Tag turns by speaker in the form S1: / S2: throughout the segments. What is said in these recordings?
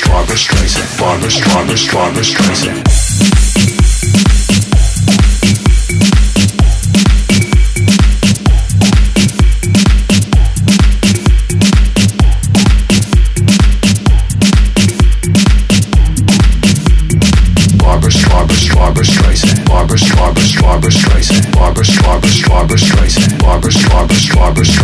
S1: Barbra Streisand, Barbra, Barbra, Barbra Streisand. Barbra Streisand, Barbra Streisand, Barbra Streisand, Barbra Streisand, Barbra Streisand, Barbra Streisand.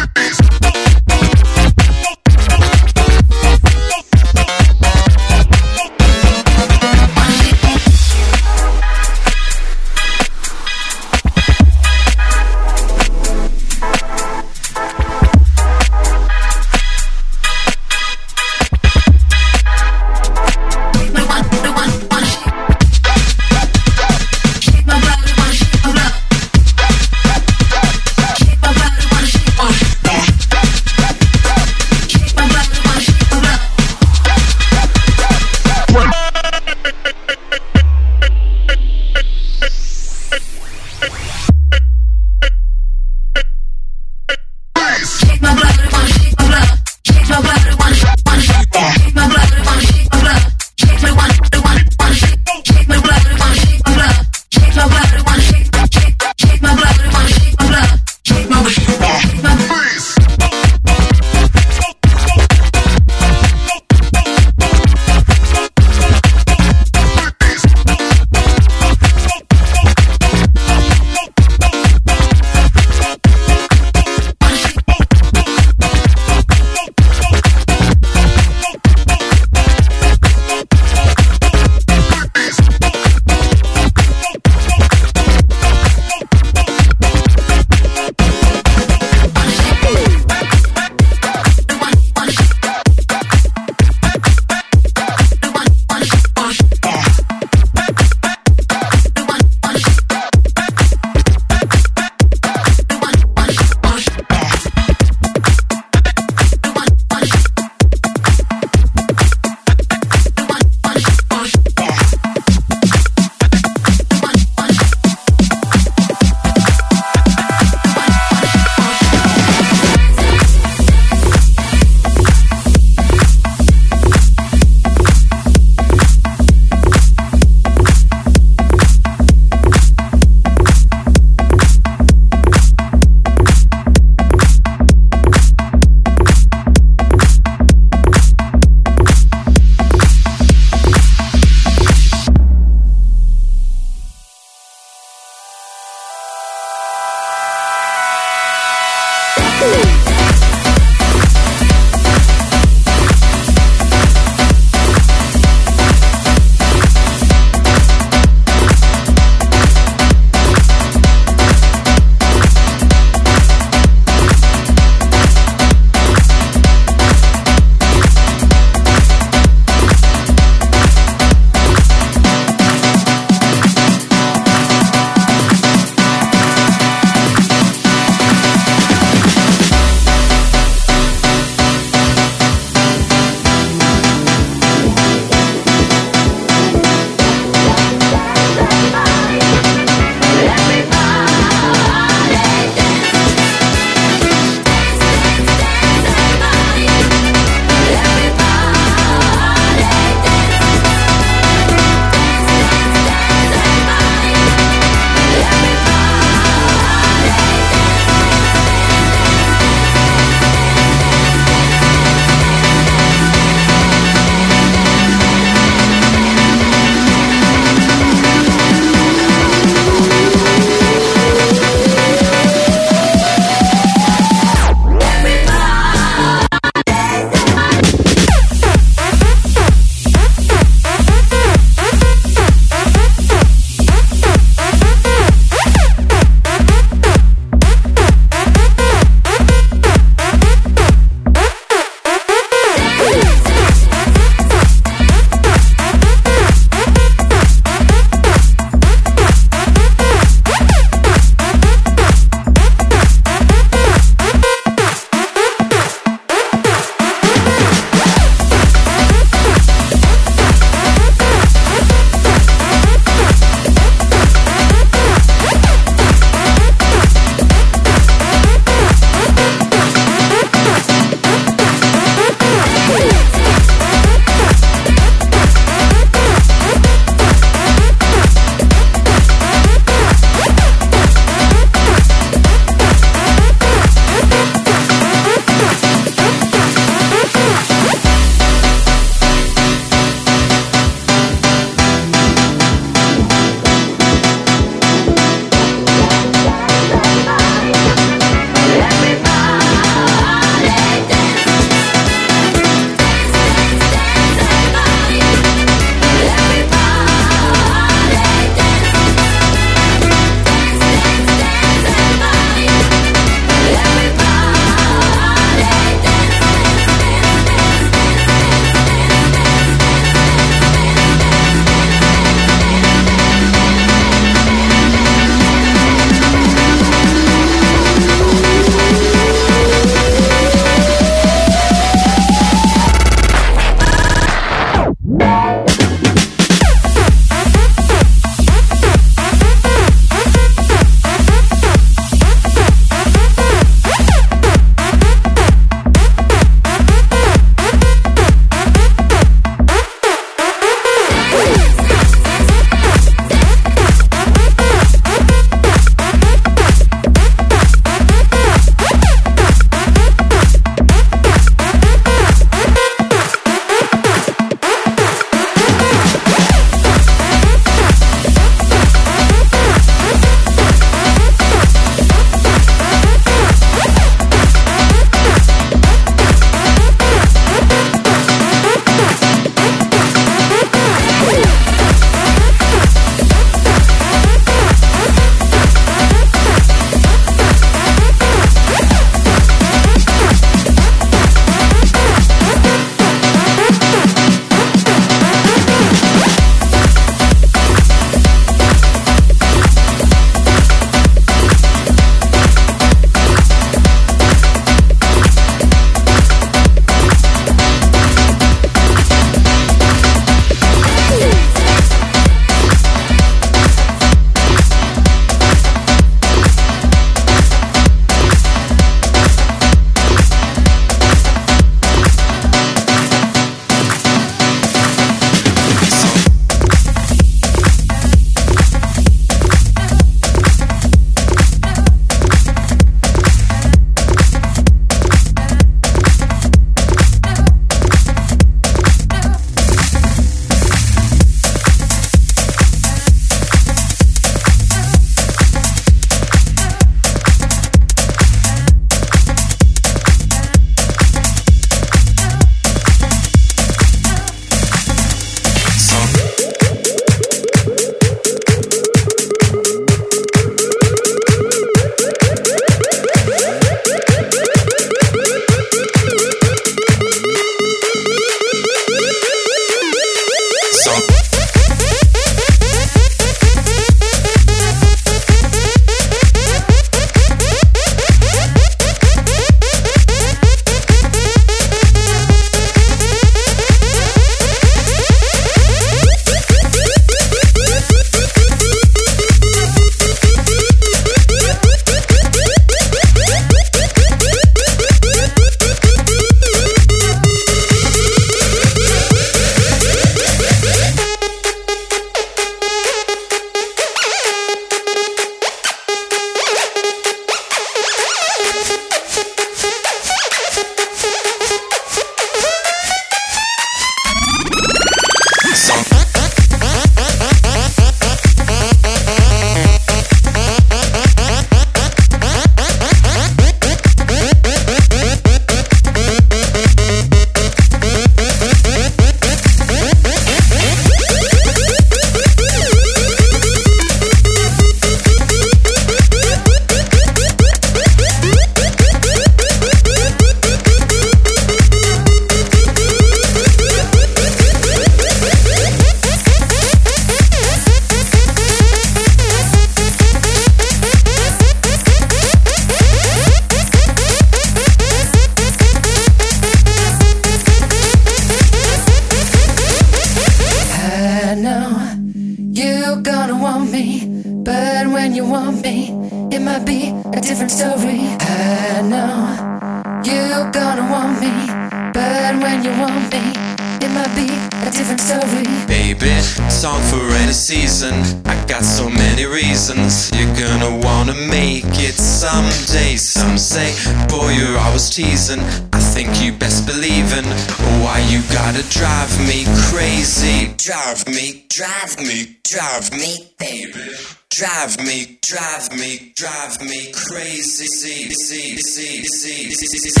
S1: this is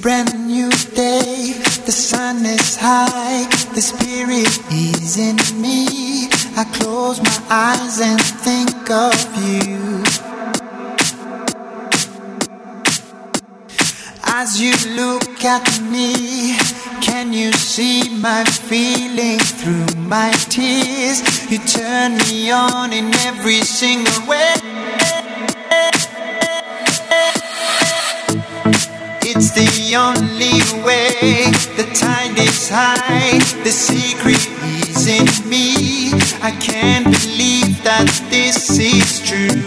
S1: brand new day. The sun is high,
S2: the
S3: spirit is in me. I close my eyes and think of you. As you look at me, can you see my feeling through my tears? You turn me on in every single way. The only way. The tide is high, the secret is in me. I can't believe that this is true.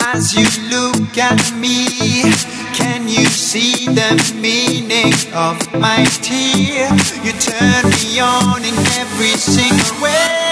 S3: As you look at me, can you see the meaning of my tear? You turn me on in every single way.